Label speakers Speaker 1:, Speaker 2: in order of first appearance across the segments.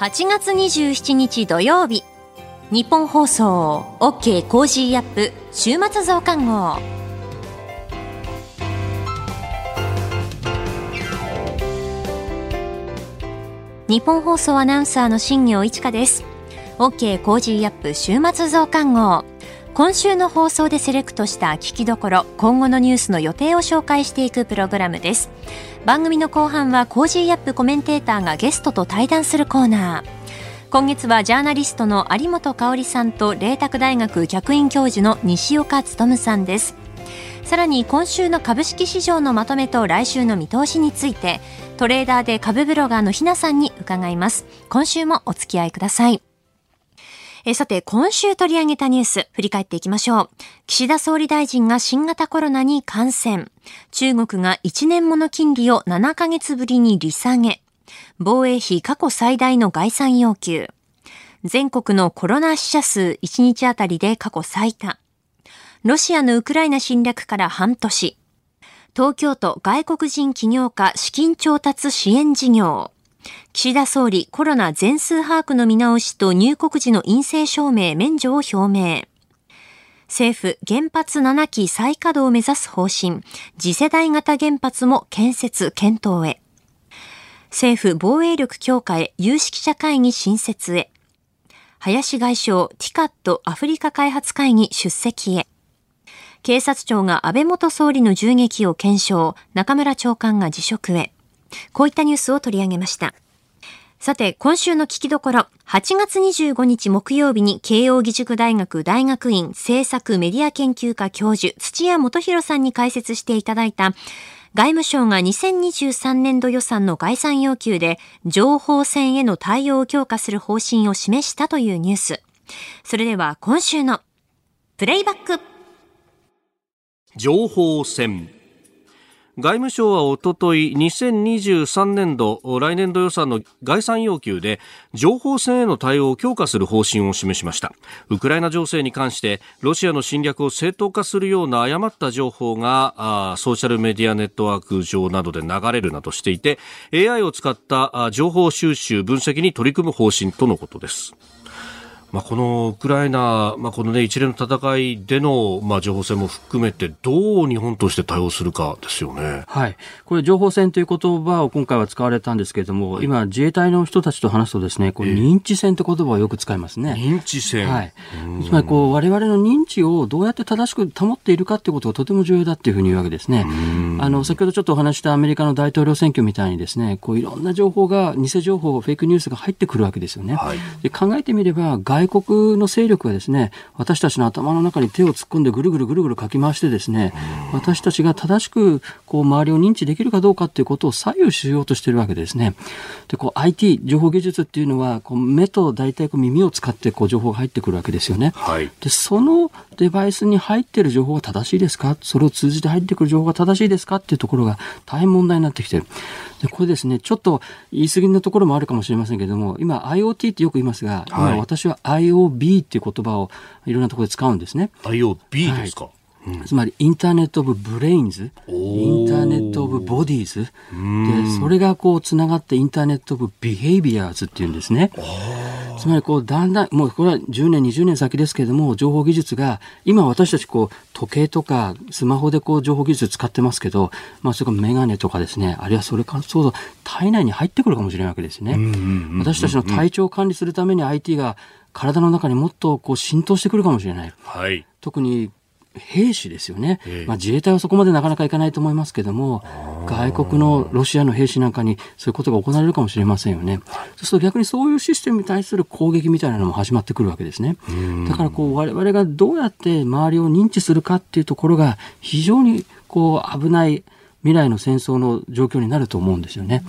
Speaker 1: 8月27日土曜日。ニッポン放送 OK! Cozy up! 週末増刊号。ニッポン放送アナウンサーの新行市佳です。 OK! Cozy up! 週末増刊号。今週の放送でセレクトした聞きどころ今後のニュースの予定を紹介していくプログラムです。番組の後半は Cozy up! コメンテーターがゲストと対談するコーナー。今月はジャーナリストの有本香さんと麗澤大学客員教授の西岡力さんです。さらに今週の株式市場のまとめと来週の見通しについてトレーダーで株ブロガーのひなさんに伺います。今週もお付き合いください。えさて、今週取り上げたニュース、振り返っていきましょう。岸田総理大臣が新型コロナに感染。中国が1年もの金利を7ヶ月ぶりに利下げ。防衛費過去最大の概算要求。全国のコロナ死者数1日あたりで過去最多。ロシアのウクライナ侵略から半年。東京都外国人起業家資金調達支援事業。岸田総理コロナ全数把握の見直しと入国時の陰性証明免除を表明。政府原発7基再稼働を目指す方針。次世代型原発も建設検討へ。政府防衛力強化へ有識者会議新設へ。林外相、ティカットアフリカ開発会議出席へ。警察庁が安倍元総理の銃撃を検証、中村長官が辞職へ。こういったニュースを取り上げました。さて、今週の聞きどころ、8月25日木曜日に慶應義塾大学大学院政策メディア研究科教授、土屋元博さんに解説していただいた、外務省が2023年度予算の概算要求で、情報戦への対応を強化する方針を示したというニュース。それでは今週の、プレイバック。
Speaker 2: 情報戦。外務省はおととい2023年度来年度予算の概算要求で情報戦への対応を強化する方針を示しました。ウクライナ情勢に関してロシアの侵略を正当化するような誤った情報がソーシャルメディアネットワーク上などで流れるなどしていて AI を使った情報収集分析に取り組む方針とのことです。まあ、このウクライナ、まあ、この、ね、一連の戦いでの、まあ、情報戦も含めて、どう日本として対応するかですよね、
Speaker 3: はい、これ、情報戦という言葉を今回は使われたんですけれども、はい、今、自衛隊の人たちと話すとです、ね、これ認知戦という言葉をよく使いますね。
Speaker 2: 認知戦、
Speaker 3: はい、つまりこう、われわれの認知をどうやって正しく保っているかということがとても重要だというふうに言うわけですね。あの先ほどちょっとお話したアメリカの大統領選挙みたいにですねこういろんな情報が、偽情報、フェイクニュースが入ってくるわけですよね。はい、で考えてみれば、外国の勢力がですね私たちの頭の中に手を突っ込んでぐるぐるぐるぐるかき回してですね私たちが正しくこう周りを認知できるかどうかっていうことを左右しようとしてるわけですね。でこう IT 情報技術っていうのはこう目と大体こう耳を使ってこう情報が入ってくるわけですよね。はい、でそのデバイスに入っている情報が正しいですか？それを通じて入ってくる情報が正しいですかっていうところが大変問題になってきてる。でこれですねちょっと言い過ぎなところもあるかもしれませんけれども今 IoT ってよく言いますが、今私は IOB っていう言葉をいろんなところで使うんですね。
Speaker 2: IoB ですか、はい
Speaker 3: つまり Internet of Brains。 Internet of Bodies。でそれがこうつながって Internet of Behaviors っていうんですね。つまりこうだんだんもうこれは10年20年先ですけれども情報技術が今私たちこう時計とかスマホでこう情報技術使ってますけど、まあ、それからメガネとかですね。あるいはそれからそうそう体内に入ってくるかもしれないわけですね。私たちの体調を管理するために IT が体の中にもっとこう浸透してくるかもしれない。はい、特に兵士ですよね、まあ、自衛隊はそこまでなかなかいかないと思いますけども、外国のロシアの兵士なんかにそういうことが行われるかもしれませんよね。そうすると逆にそういうシステムに対する攻撃みたいなのも始まってくるわけですね。だからこう我々がどうやって周りを認知するかっていうところが非常にこう危ない未来の戦争の状況になると思うんですよね。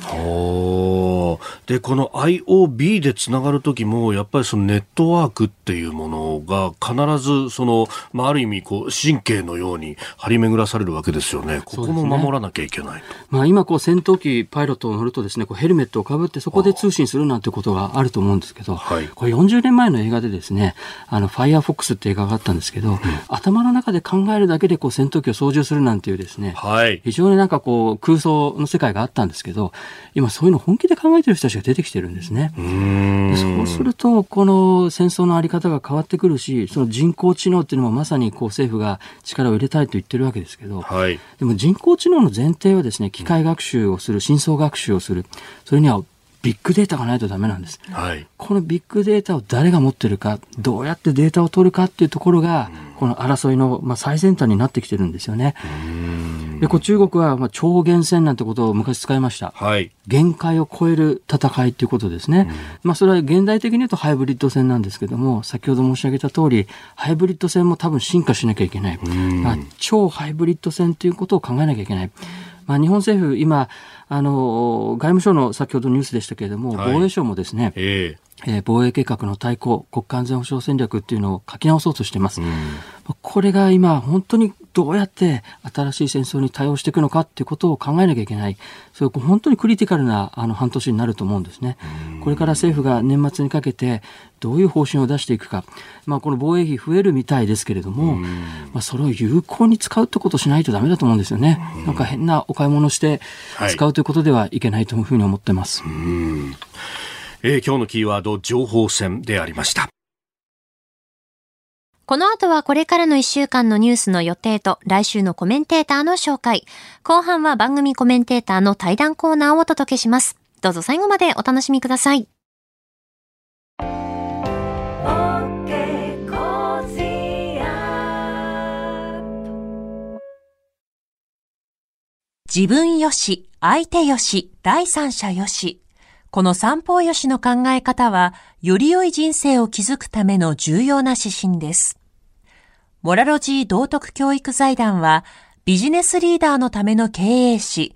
Speaker 2: でこの IOB でつながる時もやっぱりそのネットワークっていうものが必ずその、まあ、ある意味こう神経のように張り巡らされるわけですよね。ここも守らなきゃいけない、ね、
Speaker 3: まあ、今こう戦闘機パイロットを乗るとですねこうヘルメットをかぶってそこで通信するなんてことがあると思うんですけど、はい、これ40年前の映画でですねあのファイアーフォックスって映画があったんですけど、うん、頭の中で考えるだけでこう戦闘機を操縦するなんていうですね、はい、非常になんかこう空想の世界があったんですけど、今そういうの本気で考えてる人たちが出てきてるんですね。でそうすると、この戦争のあり方が変わってくるし、その人工知能っていうのもまさにこう政府が力を入れたいと言ってるわけですけど、はい、でも人工知能の前提はですね、機械学習をする、深層学習をする、それにはビッグデータがないとダメなんです。はい、このビッグデータを誰が持ってるか、どうやってデータを取るかっていうところが、この争いの、まあ、最先端になってきてるんですよね。で、こう中国は、まあ、超限戦なんてことを昔使いました。はい、限界を超える戦いっていうことですね。まあ、それは現代的に言うとハイブリッド戦なんですけども、先ほど申し上げた通り、ハイブリッド戦も多分進化しなきゃいけない。まあ、超ハイブリッド戦ということを考えなきゃいけない。まあ、日本政府、今、あの、外務省の先ほどニュースでしたけれども、はい、防衛省もですね、えーえー、防衛計画の対抗、国家安全保障戦略っていうのを書き直そうとしています。うん、これが今、本当にどうやって新しい戦争に対応していくのかっていうことを考えなきゃいけない。そういう本当にクリティカルなあの半年になると思うんですね。これから政府が年末にかけてどういう方針を出していくか。まあこの防衛費増えるみたいですけれども、まあそれを有効に使うってことをしないとダメだと思うんですよね。なんか変なお買い物して使うということではいけないというふうに思ってます。はい
Speaker 2: えー、今日のキーワード、情報戦でありました。
Speaker 1: この後はこれからの1週間のニュースの予定と来週のコメンテーターの紹介。後半は番組コメンテーターの対談コーナーをお届けします。どうぞ最後までお楽しみください。自分よし、相手よし、第三者よし。この三方よしの考え方は、より良い人生を築くための重要な指針です。モラロジー道徳教育財団は、ビジネスリーダーのための経営誌、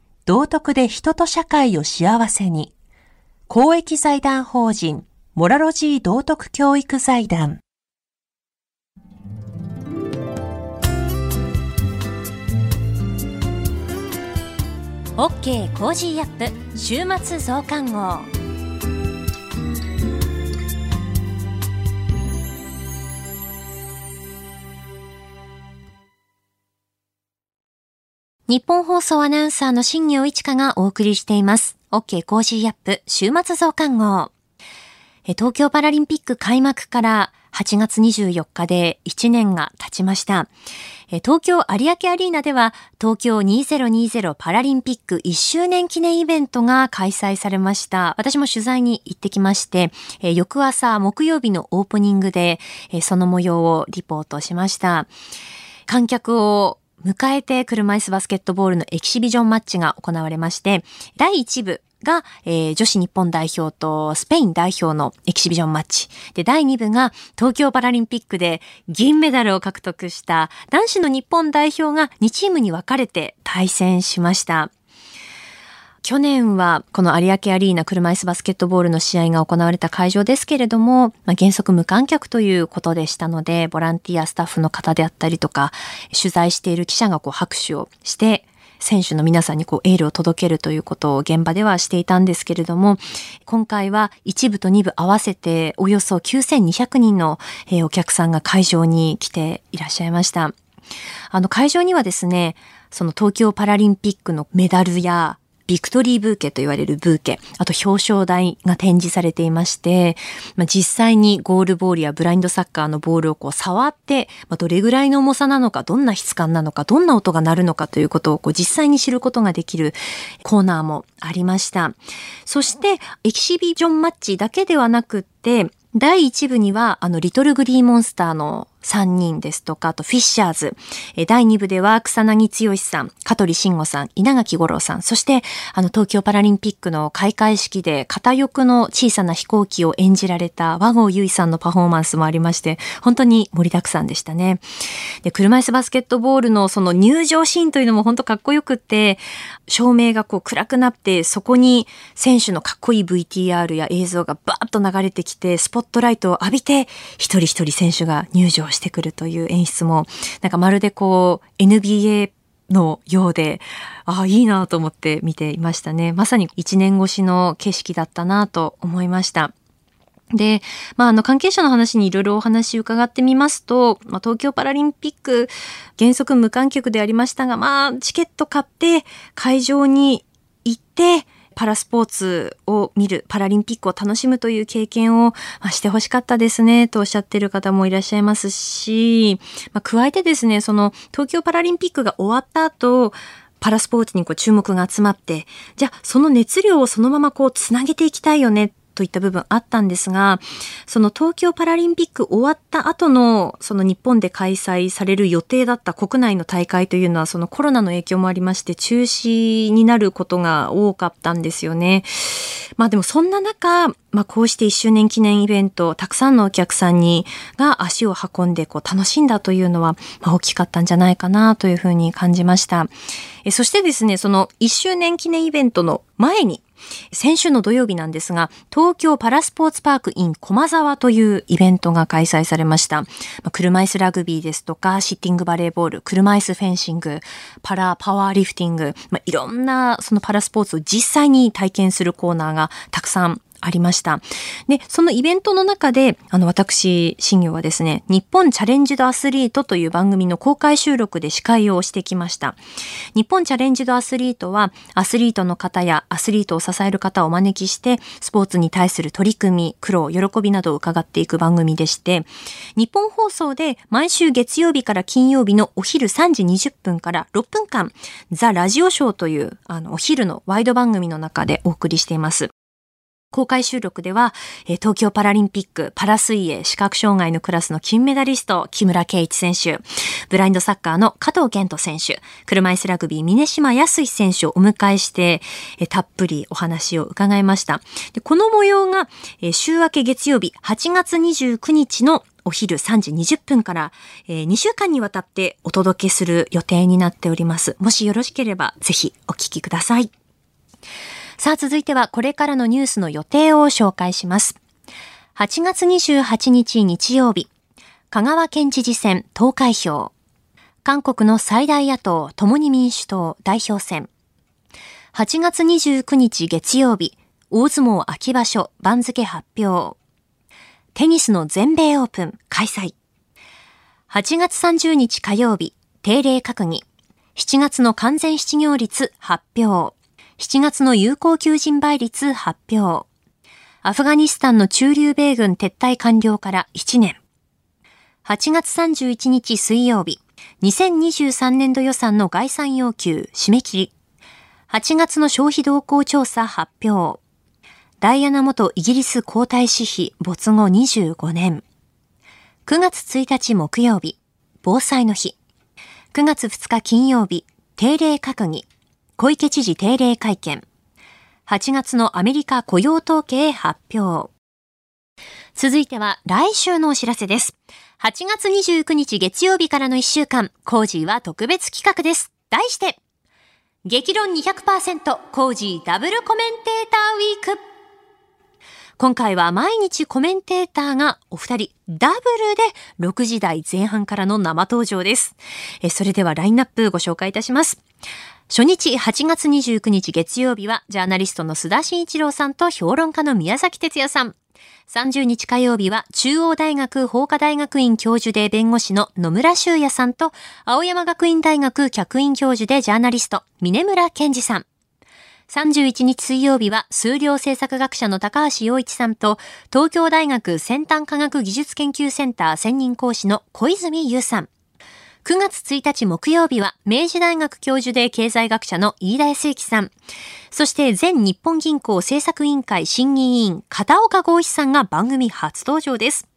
Speaker 1: 道徳で人と社会を幸せに。公益財団法人、モラロジー道徳教育財団。OK! Cozy up! 週末増刊号。日本放送アナウンサーの新業一華がお送りしています。OK コージーアップ週末増刊号。東京パラリンピック開幕から8月24日で1年が経ちました。東京有明アリーナでは東京2020パラリンピック1周年記念イベントが開催されました。私も取材に行ってきまして、翌朝木曜日のオープニングでその模様をリポートしました。観客を迎えて車椅子バスケットボールのエキシビジョンマッチが行われまして、第1部が、えー、女子日本代表とスペイン代表のエキシビジョンマッチ。で、第2部が東京パラリンピックで銀メダルを獲得した男子の日本代表が2チームに分かれて対戦しました。去年はこの有明アリーナ車椅子バスケットボールの試合が行われた会場ですけれども、まあ、原則無観客ということでしたので、ボランティアスタッフの方であったりとか、取材している記者がこう拍手をして、選手の皆さんにこうエールを届けるということを現場ではしていたんですけれども、今回は1部と2部合わせておよそ9200人のお客さんが会場に来ていらっしゃいました。あの会場にはですね、その東京パラリンピックのメダルやビクトリーブーケと言われるブーケ、あと表彰台が展示されていまして、まあ、実際にゴールボールやブラインドサッカーのボールをこう触って、まあ、どれぐらいの重さなのか、どんな質感なのか、どんな音が鳴るのかということをこう実際に知ることができるコーナーもありました。そして、エキシビジョンマッチだけではなくって、第1部には、あの、リトルグリーモンスターの3人ですとか、あとフィッシャーズ、え第2部では草薙剛さん、香取慎吾さん、稲垣吾郎さん、そしてあの東京パラリンピックの開会式で片翼の小さな飛行機を演じられた和合由衣さんのパフォーマンスもありまして、本当に盛りだくさんでしたね。で、車椅子バスケットボールのその入場シーンというのも本当かっこよくって、照明がこう暗くなって、そこに選手のかっこいい VTR や映像がバーッと流れてきて、スポットライトを浴びて、一人一人選手が入場してくるという演出も、なんかまるでこう NBA のようで、ああ、いいなと思って見ていましたね。まさに一年越しの景色だったなと思いました。で、まあ、あの、関係者の話にいろいろお話伺ってみますと、まあ、東京パラリンピック、原則無観客でありましたが、まあ、チケット買って、会場に行って、パラスポーツを見る、パラリンピックを楽しむという経験を、ま、してほしかったですね、とおっしゃってる方もいらっしゃいますし、まあ、加えてですね、その東京パラリンピックが終わった後、パラスポーツにこう注目が集まって、じゃあその熱量をそのままこうつなげていきたいよねといった部分あったんですが、その東京パラリンピック終わった後の、その日本で開催される予定だった国内の大会というのは、そのコロナの影響もありまして、中止になることが多かったんですよね。まあでもそんな中、まあこうして1周年記念イベント、たくさんのお客さんに、が足を運んでこう楽しんだというのは、まあ大きかったんじゃないかなというふうに感じました。えそしてですね、その1周年記念イベントの前に、先週の土曜日なんですが、東京パラスポーツパーク in 駒沢というイベントが開催されました。車椅子ラグビーですとか、シッティングバレーボール、車椅子フェンシング、パラパワーリフティング、まあ、いろんなそのパラスポーツを実際に体験するコーナーがたくさんありました。で、そのイベントの中で、あの、私、新業はですね、日本チャレンジドアスリートという番組の公開収録で司会をしてきました。日本チャレンジドアスリートは、アスリートの方やアスリートを支える方をお招きして、スポーツに対する取り組み、苦労、喜びなどを伺っていく番組でして、日本放送で毎週月曜日から金曜日のお昼3時20分から6分間、ザ・ラジオショーという、あの、お昼のワイド番組の中でお送りしています。公開収録では、東京パラリンピックパラ水泳視覚障害のクラスの金メダリスト、木村敬一選手、ブラインドサッカーの加藤健人選手、車椅子ラグビー峰島康選手をお迎えして、たっぷりお話を伺いました。この模様が、週明け月曜日8月29日のお昼3時20分から、え、2週間にわたってお届けする予定になっております。もしよろしければぜひお聞きください。さあ続いてはこれからのニュースの予定を紹介します。8月28日日曜日、香川県知事選投開票。韓国の最大野党共に民主党代表選。8月29日月曜日、大相撲秋場所番付発表。テニスの全米オープン開催。8月30日火曜日、定例閣議。7月の完全失業率発表。7月の有効求人倍率発表。アフガニスタンの駐留米軍撤退完了から1年。8月31日水曜日、2023年度予算の概算要求締め切り。8月の消費動向調査発表。ダイアナ元イギリス皇太子妃没後25年。9月1日木曜日、防災の日。9月2日金曜日、定例閣議。小池知事定例会見。8月のアメリカ雇用統計発表。続いては来週のお知らせです。8月29日月曜日からの1週間、コージーは特別企画です。題して、激論200%コージーダブルコメンテーターウィーク。今回は毎日コメンテーターがお二人ダブルで6時台前半からの生登場です。えそれではラインナップご紹介いたします。初日8月29日月曜日は、ジャーナリストの須田慎一郎さんと評論家の宮崎哲也さん。30日火曜日は、中央大学法科大学院教授で弁護士の野村修也さんと、青山学院大学客員教授でジャーナリスト、峰村健二さん。31日水曜日は数量政策学者の高橋洋一さんと東京大学先端科学技術研究センター専任講師の小泉優さん。9月1日木曜日は、明治大学教授で経済学者の飯田康之さん。そして、前日本銀行政策委員会審議委員、片岡剛一さんが番組初登場です。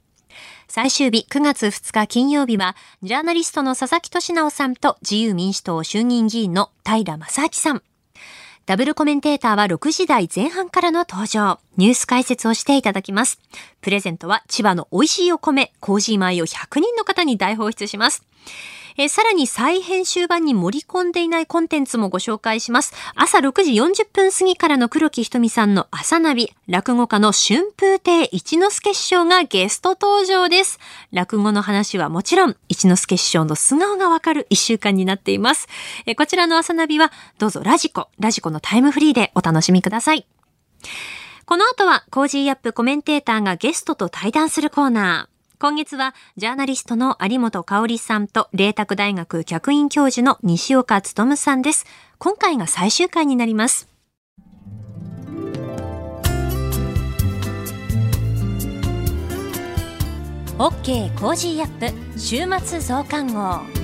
Speaker 1: 最終日9月2日金曜日は、ジャーナリストの佐々木俊直さんと自由民主党衆議院議員の平正明さん。ダブルコメンテーターは6時台前半からの登場。ニュース解説をしていただきます。プレゼントは千葉の美味しいお米、コージー米を100人の方に大放出します。えー、さらに再編集版に盛り込んでいないコンテンツもご紹介します。朝6時40分過ぎからの黒木ひとみさんの朝ナビ、落語家の春風亭一之輔師匠がゲスト登場です。落語の話はもちろん、一之輔師匠の素顔がわかる一週間になっています。えー、こちらの朝ナビは、どうぞラジコ、ラジコのタイムフリーでお楽しみください。この後は、 Cozy up! コメンテーターがゲストと対談するコーナー。今月はジャーナリストの有本香さんと麗澤大学客員教授の西岡力さんです。今回が最終回になります。 OK! Cozy up! 週末増刊号。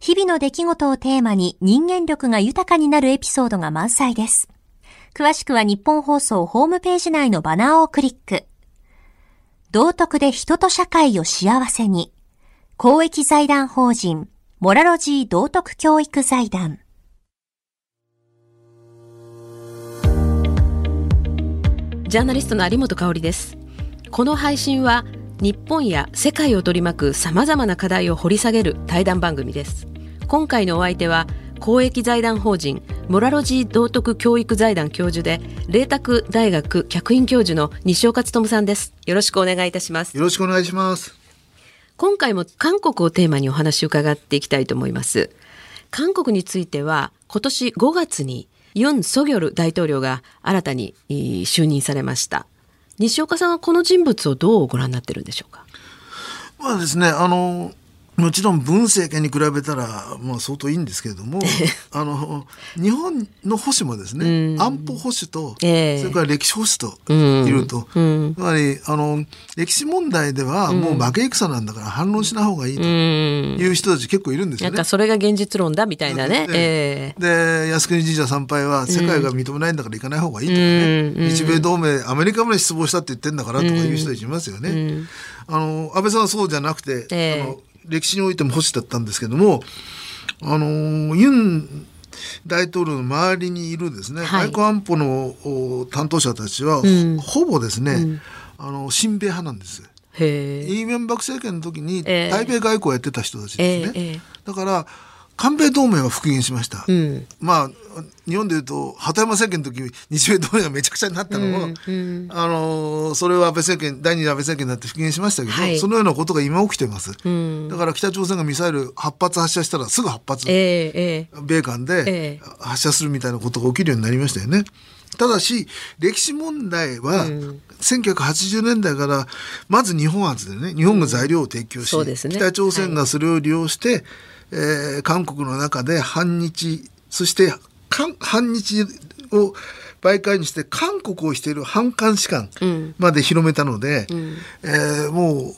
Speaker 1: 日々の出来事をテーマに人間力が豊かになるエピソードが満載です。詳しくは日本放送ホームページ内のバナーをクリック。道徳で人と社会を幸せに。公益財団法人、モラロジー道徳教育財団。
Speaker 4: ジャーナリストの有本香里です。この配信は日本や世界を取り巻く様々な課題を掘り下げる対談番組です。今回のお相手は公益財団法人モラロジー道徳教育財団教授で麗澤大学客員教授の西岡努さんです。よろしくお願いいたします。
Speaker 5: よろしくお願いします。
Speaker 4: 今回も韓国をテーマにお話を伺っていきたいと思います。韓国については今年5月にユン・ソギョル大統領が新たに就任されました西岡さんはこの人物をどうご覧になってるんでしょうか？
Speaker 5: まあですね、あのもちろん文政権に比べたら、まあ、相当いいんですけれども あの日本の保守もですね、うん、安保保守と、えー、それから歴史保守といると、うん、つまりあの歴史問題ではもう負け戦なんだから反論しない方がいいという人たち結構いるんですよね。
Speaker 4: なんかそれが現実論だみたいなね。
Speaker 5: でえー、で靖国神社参拝は世界が認めないんだから行かない方がいいとかね、うん、日米同盟アメリカまで失望したって言ってんだからとかいう人たちいますよね。あの安倍さんはそうじゃなくて、えー、あの歴史においても保守だったんですけどもあのユン大統領の周りにいるですね、はい、外交安保の担当者たちは、うん、ほぼですね、うん、あの親米派なんです。イ・ー。ミョンバク政権の時に対米外交をやってた人たちですね。えーえー、だから韓米同盟は復元しました、うん、まあ日本でいうと鳩山政権の時日米同盟がめちゃくちゃになったのも、うんうん、あのそれは安倍政権第二次安倍政権になって復元しましたけど、はい、そのようなことが今起きてます、うん、だから北朝鮮がミサイル8発発射したらすぐ8発、えー、米韓で発射するみたいなことが起きるようになりましたよね。ただし歴史問題は、うん、1980年代からまず日本発でね日本が材料を提供し、うんね、北朝鮮がそれを利用して、はいえー、韓国の中で反日そして反日を媒介にして韓国をしている反韓士官まで広めたので、うん、えー、も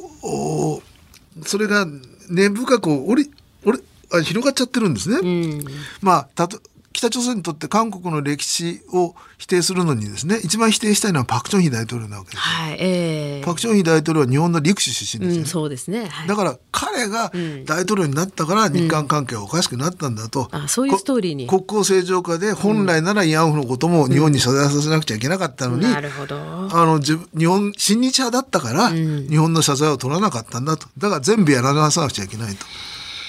Speaker 5: うそれが根深くおりおり広がっちゃってるんですね。うん、まあたと北朝鮮にとって韓国の歴史を否定するのにですね一番否定したいのはパク・チョンヒ大統領なわけです、はいえー、パク・チョンヒ大統領は日本の陸士出身ですよね、うん、
Speaker 4: そうですね、
Speaker 5: はい、だから彼が大統領になったから日韓関係はおかしくなったんだと、
Speaker 4: うん、あそういうストーリーに。
Speaker 5: 国交正常化で本来なら慰安婦のことも日本に謝罪させなくちゃいけなかったのに、
Speaker 4: なるほど。
Speaker 5: あの日本親日派だったから、日本の謝罪を取らなかったんだと。だから全部やらなさなくちゃいけないと。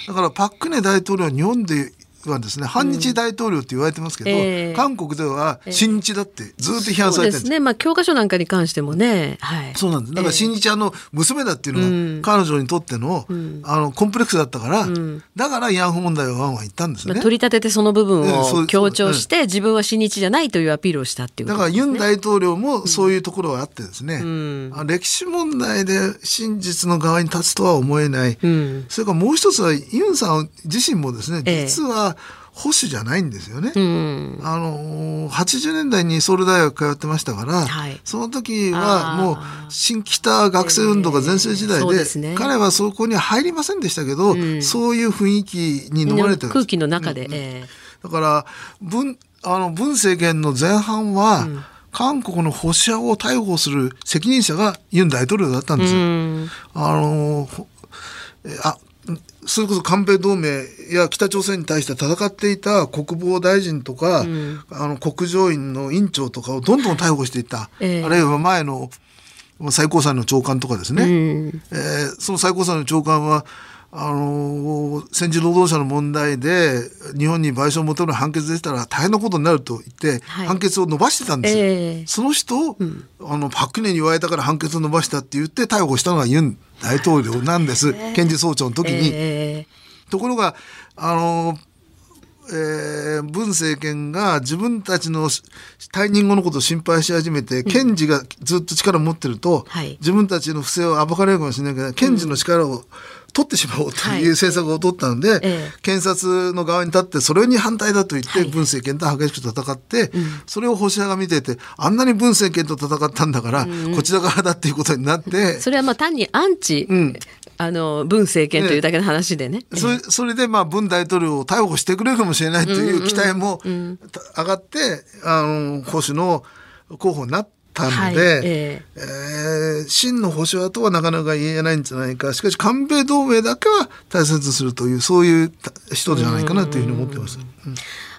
Speaker 5: だからパク・クネ大統領は日本ではですね反日大統領って言われてますけど、えー、韓国では親日だってずっと批判されてるんです,、
Speaker 4: ね。まあ、教科書なんかに関してもね、
Speaker 5: はい、そうなんです。だから親日あの娘だっていうのが彼女にとっての,、あのコンプレックスだったから、だから慰安婦問題はワンワン言ったんですね、まあ、
Speaker 4: 取り立ててその部分を強調して、自分は親日じゃないというアピールをしたっていう
Speaker 5: だからユン大統領もそういうところがあってですね、うん、歴史問題で真実の側に立つとは思えない、うん、それからもう一つはユンさん自身もですね実は、保守じゃないんですよね。うん、あの80年代にソウル大学通ってましたから、はい、その時はもう新北学生運動が全盛時代でえーでね、彼はそこに入りませんでしたけど、うん、そういう雰囲気に飲まれて
Speaker 4: る空気の中で、うんえ
Speaker 5: ー、だから文あの文政権の前半は、韓国の保守派を逮捕する責任者がユン大統領だったんですよ。あのあそれこそ韓米同盟や北朝鮮に対して戦っていた国防大臣とか、うん、あの国情院の院長とかをどんどん逮捕していった、えー、あるいは前の最高裁の長官とかですね、うん、えー、その最高裁の長官はあの戦時労働者の問題で日本に賠償を求める判決でしたら大変なことになると言って、判決を伸ばしてたんですよ。えー、その人を、うん、あのパク・ネに言われたから判決を伸ばしたって言って逮捕したのがユン大統領なんです、検事総長の時に。えー、ところがあのえー、文政権が自分たちの退任後のことを心配し始めて、検事がずっと力を持ってると、はい、自分たちの不正を暴かれるかもしれないけど、検事の力を取ってしまおうという政策を取ったので、はい検察の側に立ってそれに反対だと言って、文政権と激しく戦って、それを保守派が見ててあんなに文政権と戦ったんだから、こちら側だっていうことになって
Speaker 4: それはまあ単にアンチ、うん、あの文政権というだけの話でね。
Speaker 5: それそれでまあ文大統領を逮捕してくれるかもしれないという期待も上がって、あの保守の候補になって。たので、はい、え。ー、えー、真の保守派とはなかなか言えないんじゃないか。しかし韓米同盟だけは大切にするというそういう人じゃないかなというふうに思ってます。うん。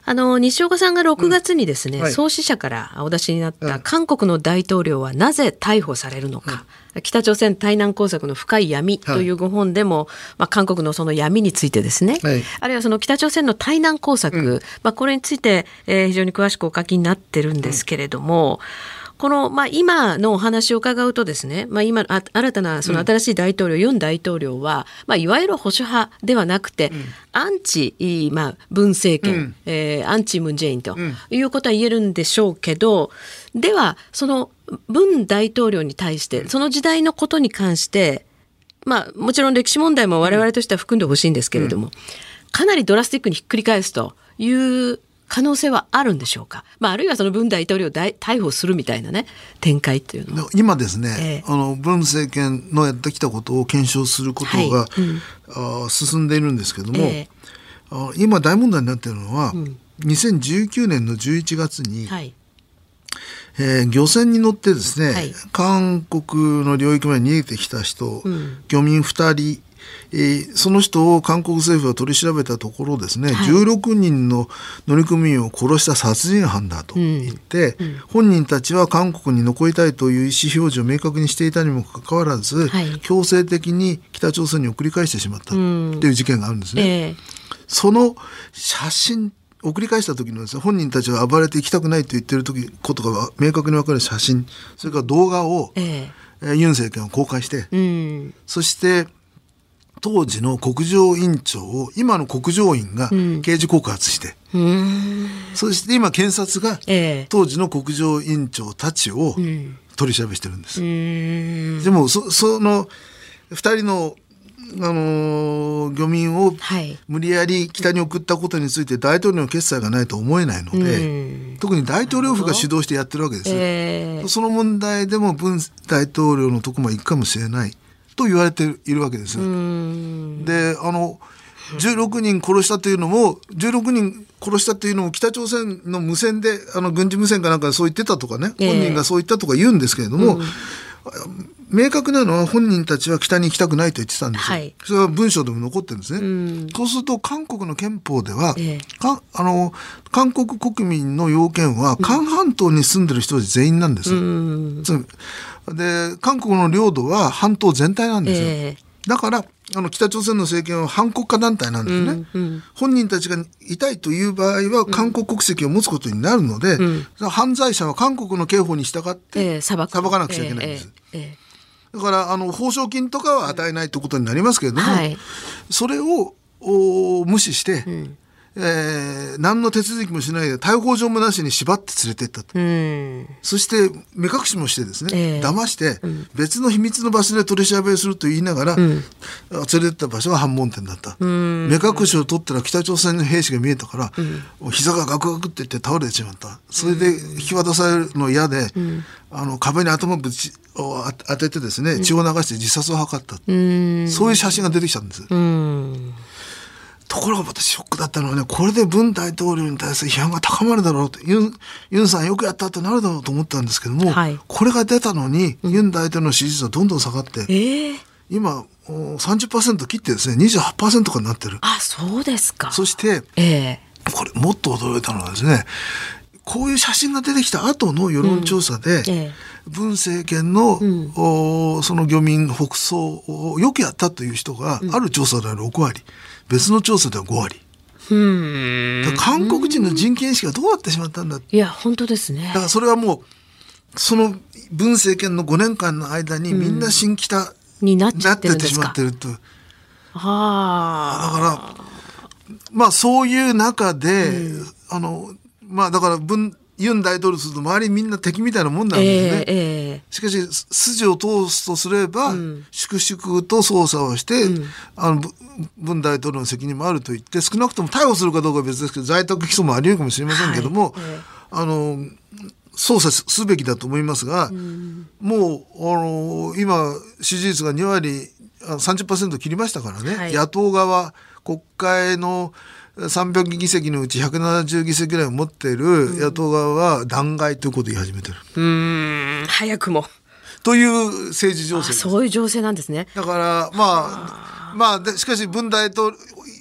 Speaker 4: あの西岡さんが6月にですね、うん。はい、創始者からお出しになった韓国の大統領はなぜ逮捕されるのか、北朝鮮対南工作の深い闇というご本でも、はい、まあ、韓国のその闇についてですね、はい、あるいはその北朝鮮の対南工作、うん、まあ、これについて、えー、非常に詳しくお書きになってるんですけれども、うんこの、まあ、今のお話を伺うとですね、まあ、今あ新たなその新しい大統領、うん、ユン大統領は、まあ、いわゆる保守派ではなくて、うん、アンチ、まあ、文政権、うん、えー、アンチムン・ジェインということは言えるんでしょうけど、ではその文大統領に対してその時代のことに関してまあもちろん歴史問題も我々としては含んでほしいんですけれども、かなりドラスティックにひっくり返すという可能性はあるんでしょうか、まあ、あるいはその文大統領を逮捕するみたいなね展開っていうのは。
Speaker 5: 今ですね、えー、あの文政権のやってきたことを検証することが、はい。うん、あ進んでいるんですけども、えー、あ今大問題になっているのは、うん、2019年の11月に、はい。えー、漁船に乗ってですね、はい、韓国の領域まで逃げてきた人、うん、漁民2人えー、その人を韓国政府が取り調べたところですね、はい、16人の乗組員を殺した殺人犯だと言って、うんうん、本人たちは韓国に残りたいという意思表示を明確にしていたにもかかわらず、はい、強制的に北朝鮮に送り返してしまったという事件があるんですね。えー、その写真送り返した時のですね本人たちが暴れて行きたくないと言ってる時ことが明確に分かる写真それから動画を、えー、ユン政権は公開して、うん、そして当時の国情院長を今の国情院が刑事告発して、うん、そして今検察が当時の国情院長たちを取り調べしてるんです。うん、でもそその2人のあの漁民を無理やり北に送ったことについて大統領の決裁がないと思えないので、特に大統領府が主導してやってるわけです、えー、その問題でも文大統領のとこまで行くかもしれないと言われているわけです。であの16人殺したというのも16人殺したというのも北朝鮮の無線であの軍事無線かなんかそう言ってたとかね、えー、本人がそう言ったとか言うんですけれども、うん、明確なのは本人たちは北に行きたくないと言ってたんですよ、はい、それは文章でも残ってるんですね、うん、そうすると韓国の憲法では、えー、かあの韓国国民の要件は韓半島に住んでる人たち全員なんです、うん。で韓国の領土は半島全体なんですよ。えーだからあの北朝鮮の政権は反国家団体なんですね、うんうん、本人たちが痛いという場合は韓国国籍を持つことになるので、うん、犯罪者は韓国の刑法に従って、裁かなくちゃいけないんです。えーえー、だからあの報奨金とかは与えないということになりますけれども、はい、それを無視して、うんえー、何の手続きもしないで逮捕状もなしに縛って連れてったと、うん、そして目隠しもしてですね、えー、騙して、別の秘密の場所で取り調べをすると言いながら、うん、連れてった場所が反問店だった、うん、目隠しを取ったら北朝鮮の兵士が見えたから、うん、膝がガクガクっていって倒れてしまった。それで引き渡されるの嫌で、あの壁に頭ぶちを当ててですね血を流して自殺を図った、そういう写真が出てきたんです。ところが私ショックだったのはね、これで文大統領に対する批判が高まるだろうと、ユン、ユンさんよくやったってなるだろうと思ったんですけども、はい、これが出たのに、うん、ユン大統領の支持率はどんどん下がって、えー、今、30%切ってですね、28%とかになってる。
Speaker 4: あ、そうですか。
Speaker 5: そして、えー、これもっと驚いたのはですね、こういう写真が出てきた後の世論調査で、うん。ええ、文政権の、うん、おその漁民北総をよくやったという人が、ある調査では6割。別の調査では5割。韓国人の人権意識がどうなってしまったんだ
Speaker 4: いや本当ですね。
Speaker 5: だからそれはもうその文政権の5年間の間にみんな新北
Speaker 4: になって
Speaker 5: しまってると。はあ、だからまあそういう中で、うん、あのまあだから文ユン大統領すると周りみんな敵みたいなもんなんですね。えーえー、しかし筋を通すとすれば、うん、粛々と捜査をして、うん、あの文大統領の責任もあると言って少なくとも逮捕するかどうかは別ですけど在宅起訴もあり得るかもしれませんけども、はいえー、あの捜査すべきだと思いますが、うん、もうあの今支持率が2割30%切りましたからね、はい、野党側国会の300議席のうち170議席ぐらいを持っている野党側は弾劾ということを言い始めてる。
Speaker 4: うん早くも
Speaker 5: という政治情勢
Speaker 4: そういう情勢なんですね。
Speaker 5: だからまあまあしかし文大統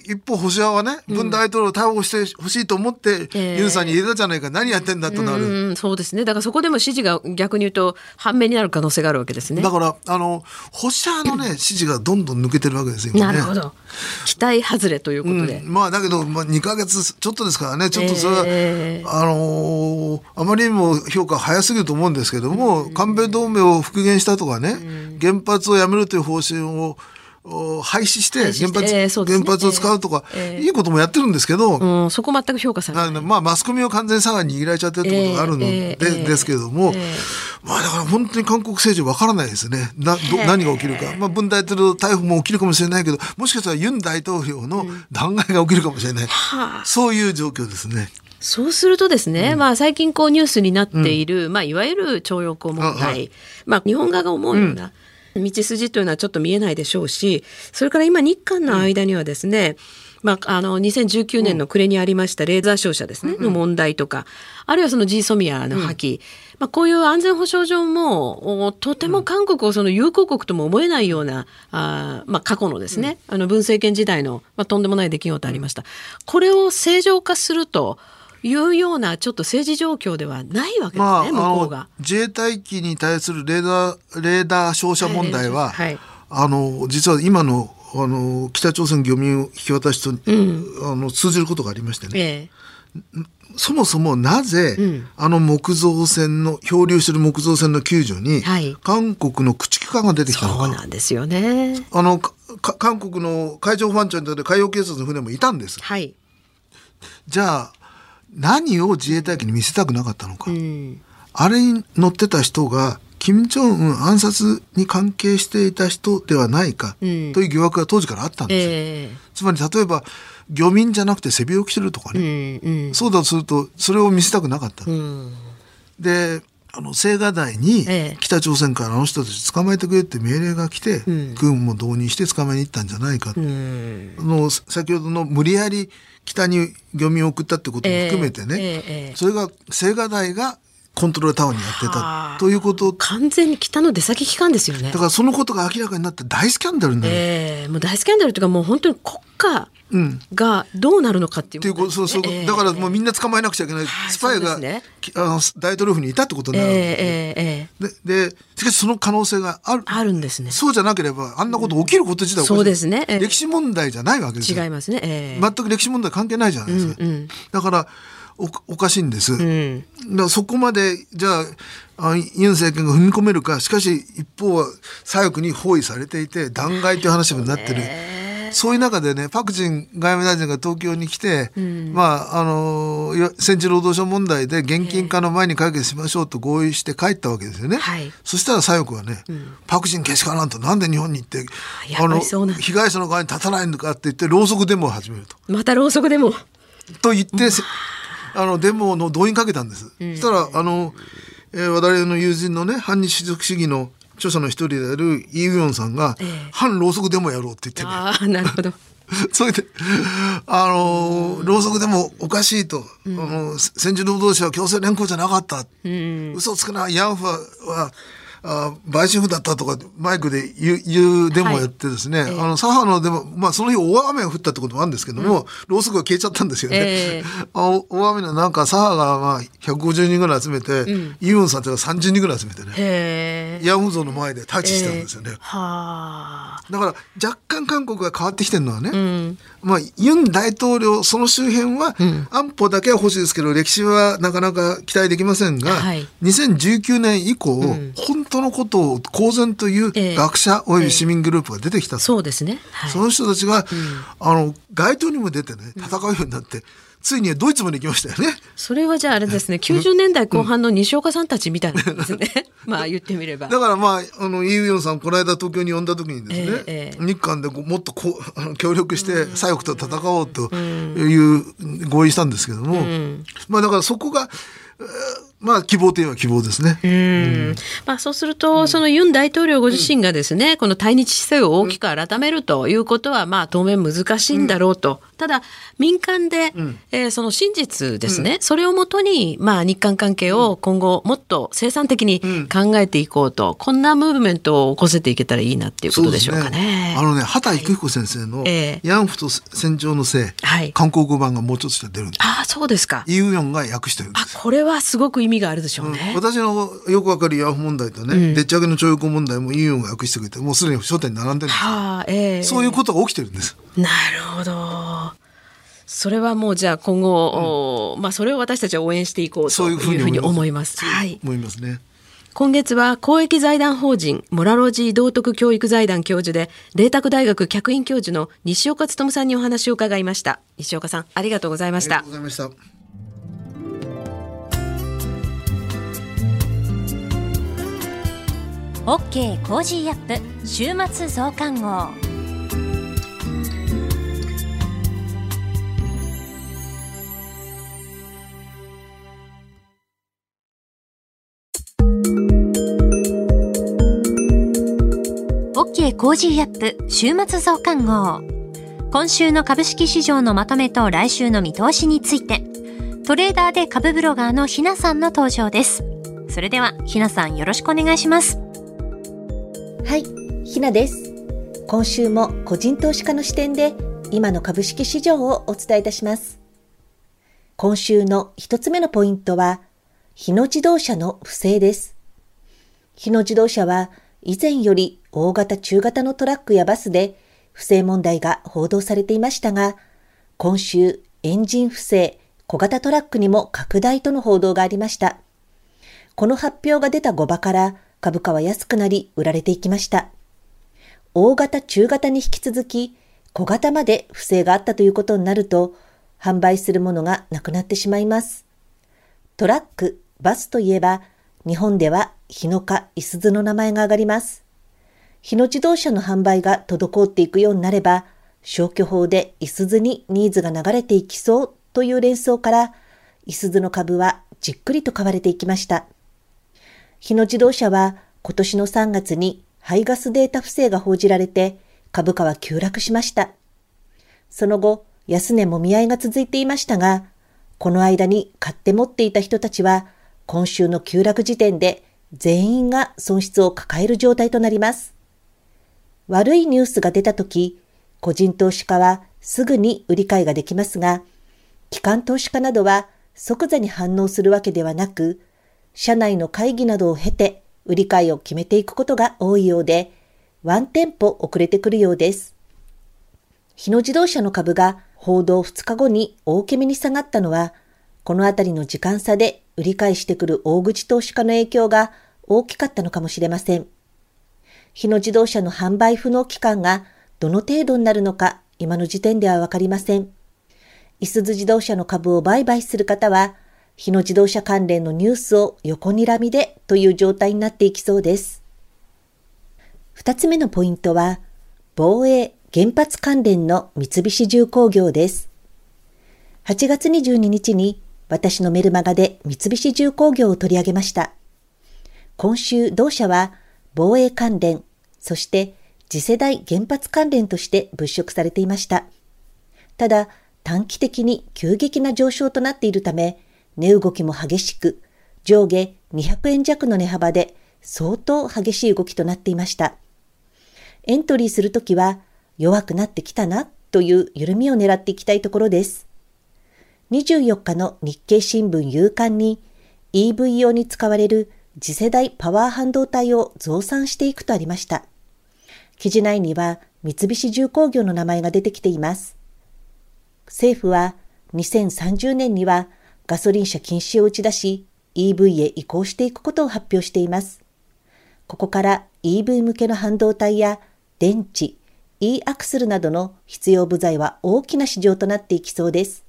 Speaker 5: 一方、保守派はね、文大統領を逮捕してほしいと思って、ユンさんに入れたじゃないか、何やってんだとなる。
Speaker 4: そうですね。だからそこでも支持が逆に言うと、反面になる可能性があるわけですね。
Speaker 5: だから、あの、保守派のね、支持がどんどん抜けてるわけですよ、
Speaker 4: ね。なるほど。期待外れということで。
Speaker 5: うん、まあ、だけど、まあ、2か月ちょっとですからね、ちょっとそれは、えー、あのー、あまりにも評価早すぎると思うんですけども、韓米同盟を復元したとかね、原発をやめるという方針を、廃止して原発えーね、原発を使うとか、えー、いいこともやってるんですけど、
Speaker 4: うん、そこ全く評価されない。
Speaker 5: まあマスコミを完全に佐賀に握られちゃってるってことがあるので、えー、ですけれども、まあだから本当に韓国政治わからないですね。など何が起きるか、まあ、文大統領逮捕も起きるかもしれないけどもしかしたらユン大統領の弾劾が起きるかもしれない、うん、そういう状況ですね。
Speaker 4: そうするとですね、うん、まあ最近こうニュースになっている、うん、まあいわゆる徴用工問題、はい、まあ日本側が思うような、道筋というのはちょっと見えないでしょうしそれから今日韓の間にはですね、まあ、あの2019年の暮れにありましたレーザー照射ですね、の問題とかあるいはその G ソミアの破棄、まあ、こういう安全保障上もとても韓国をその友好国とも思えないようなあ、まあ、過去のですね、あの文政権時代の、まあ、とんでもない出来事ありました。これを正常化するというようなちょっと政治状況ではないわけですね、まあ、向こうが。
Speaker 5: 自衛隊機に対するレーダーレーダー照射問題は、はい、あの実は今のあの北朝鮮漁民引き渡しと、うん、あの通じることがありましてね。ええ、そもそもなぜ、うん、あの木造船の漂流してる木造船の救助に、はい、韓国の駆逐艦が出てきたのか。
Speaker 4: そうなんですよね。
Speaker 5: あの韓国の海上保安庁に海洋警察の船もいたんです。はい、じゃあ何を自衛隊機に見せたくなかったのか、うん、あれに乗ってた人が金正恩暗殺に関係していた人ではないかという疑惑が当時からあったんですよ。えー、つまり例えば漁民じゃなくて背広着てるとかね、うんうん、そうだとするとそれを見せたくなかった。うん、であの青瓦台に北朝鮮からあの人たち捕まえてくれって命令が来て、軍も導入して捕まえに行ったんじゃないか、うん、の先ほどの無理やり北に漁民を送ったってことも含めてね、えーえー、それが青瓦台がコントロールタワーにやってたということ。
Speaker 4: 完全に北の出先機関ですよね。
Speaker 5: だからそのことが明らかになって大スキャンダルになる、
Speaker 4: えー、もう大スキャンダルというかもう本当に国家がどうなるのかっていう、
Speaker 5: うん、っていうそうそう、えー、だからもうみんな捕まえなくちゃいけない、スパイが、ね、あの大統領府にいたってことになるわけで,、えー、えー、ででしかしその可能性がある。
Speaker 4: あるんですね。
Speaker 5: そうじゃなければあんなこと起きること自体、うん、
Speaker 4: そうですね、
Speaker 5: えー、歴史問題じゃないわけです
Speaker 4: よ。違いますね、え
Speaker 5: ー、全く歴史問題関係ないじゃないですか、うんうん、だからおおかしいんです、うん、だそこまでじゃあユン政権が踏み込めるか。しかし一方は左翼に包囲されていて弾劾という話になってる。えーそういう中でね、パク・チン外務大臣が東京に来て、うん、まあ、あの、戦時労働者問題で現金化の前に解決しましょうと合意して帰ったわけですよね。はい、そしたら左翼はね、うん、パク・チンけしからんと、なんで日本に行って、あの、被害者の側に立たないのかって言って、ろうそくデモを始めると。
Speaker 4: またろうそくデモ。
Speaker 5: と言って、あの、デモの動員かけたんです。うん、そしたら、あの、えー、我々の友人のね、反日主義の著者の一人であるイ・ウヨンさんが、ええ、反ろうそくでもやろうって言ってね。
Speaker 4: ああ、なるほど。
Speaker 5: それで、あの、ろうそくでもおかしいと、うん、あの戦時労働者は強制連行じゃなかった。うん、嘘つくな、ヤンファはあ売春婦だったとかマイクで言う言うデモをやってですね、はい、あの左派のデモ、まあ、その日大雨が降ったってこともあるんですけども、うん、ろうそくが消えちゃったんですよね。えー、大雨のなんか左派がまあ150人ぐらい集めて、うん、ユンさんっていうのは30人ぐらい集めてねヤンフ像の前でタッチしたんですよね。えー、だから若干韓国が変わってきてるのはね、うん、まあ、ユン大統領その周辺は安保だけは欲しいですけど、歴史はなかなか期待できませんが、はい、2019年以降、本当のことを公然という学者および市民グループが出てきた、えー、
Speaker 4: そうですね、
Speaker 5: はい、その人たちが、うん、あの街頭にも出てね戦うようになって、ついにドイツまで行きましたよね。
Speaker 4: それはじゃああれですね、90年代後半の西岡さんたちみたいなんですね。まあ言ってみれば。
Speaker 5: だからまあ、あの、イーウヨンさん、この間東京に呼んだ時にですね、えーえー、日韓でもっとこうあの協力して左翼と戦おうという合意したんですけども、うん、まあだからそこが、まあ希望といえば希望ですね。うん
Speaker 4: うん、まあそうすると、そのユン大統領ご自身がですね、この対日姿勢を大きく改めるということは、まあ当面難しいんだろうと。ただ民間で、うん、えー、その真実ですね、うん、それをもとに、まあ、日韓関係を今後もっと生産的に考えていこうと、うん、こんなムーブメントを起こせていけたらいいなっていうことでしょうかね。ね
Speaker 5: あのね畑育彦先生の「ヤンフと戦場のせい」はい、韓国語版がもうちょっとして出るんです。
Speaker 4: あそうですか。
Speaker 5: イ・ウヨンが訳してるんです。
Speaker 4: あこれはすごく意味があるでしょうね。
Speaker 5: 私のよくわかるヤンフ問題とね、でっち上げの徴用工問題もイ・ンが訳してくれてもうすでに書店に並んでるんです、はあえー、そういうことが起きてるんです。
Speaker 4: なるほど。それはもうじゃあ今後、うん、まあそれを私たちは応援していこうというふうに思います。
Speaker 5: はい。思いますね。
Speaker 4: 今月は公益財団法人モラロジー道徳教育財団教授で麗澤大学客員教授の西岡力さんにお話を伺いました西岡さんありがとうございましたあ
Speaker 5: りがとうございま
Speaker 1: した OK! Cozy up! 週末増刊号Cozy up 週末増刊号。今週の株式市場のまとめと来週の見通しについて、トレーダーで株ブロガーのひなさんの登場です。それでは、ひなさんよろしくお願いします。
Speaker 6: はい、ひなです。今週も個人投資家の視点で、今の株式市場をお伝えいたします。今週の一つ目のポイントは、日野自動車の不正です。日野自動車は、以前より大型中型のトラックやバスで不正問題が報道されていましたが、今週エンジン不正、小型トラックにも拡大との報道がありました。この発表が出た5場から株価は安くなり売られていきました。大型中型に引き続き小型まで不正があったということになると販売するものがなくなってしまいます。トラック、バスといえば日本では日野かいすずの名前が挙がります。日野自動車の販売が滞っていくようになれば、消去法でいすずにニーズが流れていきそうという連想から、いすずの株はじっくりと買われていきました。日野自動車は今年の3月に排ガスデータ不正が報じられて株価は急落しました。その後、安値もみ合いが続いていましたが、この間に買って持っていた人たちは今週の急落時点で全員が損失を抱える状態となります。悪いニュースが出たとき、個人投資家はすぐに売り買いができますが、機関投資家などは即座に反応するわけではなく、社内の会議などを経て売り買いを決めていくことが多いようで、ワンテンポ遅れてくるようです。日野自動車の株が報道2日後に大きめに下がったのは、このあたりの時間差で売り買いしてくる大口投資家の影響が大きかったのかもしれません。日野自動車の販売不能期間がどの程度になるのか今の時点ではわかりません。いすず自動車の株を売買する方は、日野自動車関連のニュースを横にらみでという状態になっていきそうです。二つ目のポイントは、防衛原発関連の三菱重工業です。8月22日に私のメルマガで三菱重工業を取り上げました。今週同社は防衛関連、そして次世代原発関連として物色されていました。ただ、短期的に急激な上昇となっているため、値動きも激しく、上下200円弱の値幅で相当激しい動きとなっていました。エントリーするときは弱くなってきたなという緩みを狙っていきたいところです。24日の日経新聞夕刊に EV 用に使われる次世代パワー半導体を増産していくとありました。記事内には三菱重工業の名前が出てきています。政府は2030年にはガソリン車禁止を打ち出し EV へ移行していくことを発表しています。ここから EV 向けの半導体や電池、e アクスルなどの必要部材は大きな市場となっていきそうです。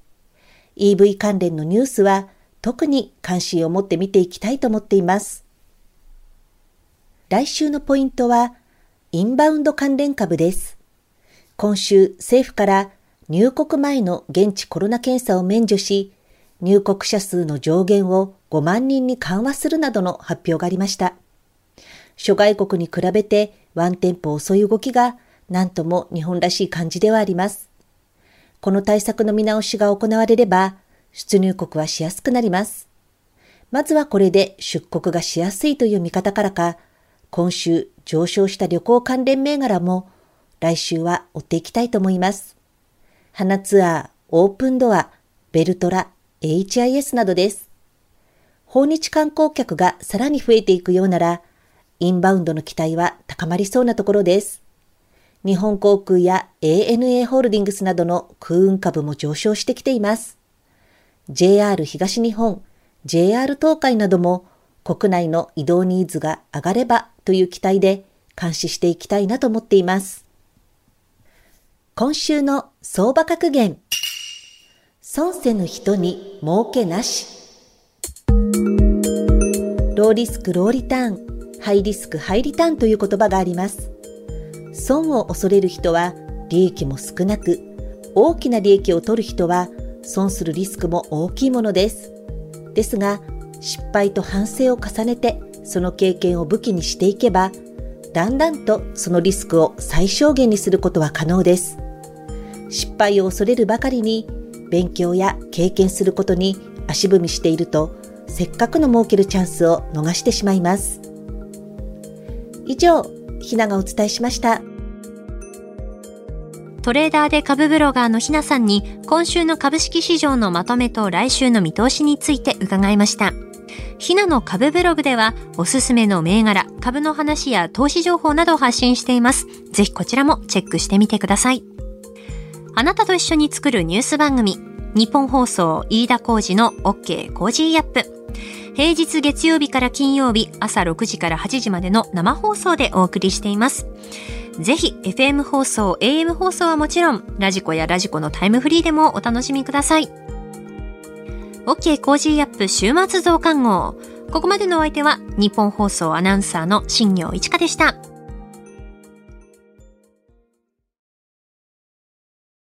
Speaker 6: EV 関連のニュースは特に関心を持って見ていきたいと思っています。来週のポイントはインバウンド関連株です。今週政府から入国前の現地コロナ検査を免除し、入国者数の上限を5万人に緩和するなどの発表がありました。諸外国に比べてワンテンポ遅い動きが何とも日本らしい感じではあります。この対策の見直しが行われれば、出入国はしやすくなります。まずはこれで出国がしやすいという見方からか、今週上昇した旅行関連銘柄も来週は追っていきたいと思います。花ツアー、オープンドア、ベルトラ、HIS などです。訪日観光客がさらに増えていくようなら、インバウンドの期待は高まりそうなところです。日本航空や ANA ホールディングスなどの空運株も上昇してきています。JR 東日本、JR 東海なども国内の移動ニーズが上がればという期待で監視していきたいなと思っています。今週の相場格言。損せぬ人に儲けなし。ローリスクローリターン、ハイリスクハイリターンという言葉があります。損を恐れる人は利益も少なく、大きな利益を取る人は損するリスクも大きいものです。ですが、失敗と反省を重ねてその経験を武器にしていけば、だんだんとそのリスクを最小限にすることは可能です。失敗を恐れるばかりに勉強や経験することに足踏みしているとせっかくの儲けるチャンスを逃してしまいます。以上、ひながお伝えしました。
Speaker 1: トレーダーで株ブロガーのひなさんに今週の株式市場のまとめと来週の見通しについて伺いました。ひなの株ブログではおすすめの銘柄、株の話や投資情報などを発信しています。ぜひこちらもチェックしてみてください。あなたと一緒に作るニュース番組、ニッポン放送飯田浩司の OK Cozy up。平日月曜日から金曜日朝6時から8時までの生放送でお送りしています。ぜひ FM 放送、AM 放送はもちろん、 radiko や radiko のタイムフリーでもお楽しみください。OK Cozy up 週末増刊号。ここまでのお相手はニッポン放送アナウンサーの新行市佳でした。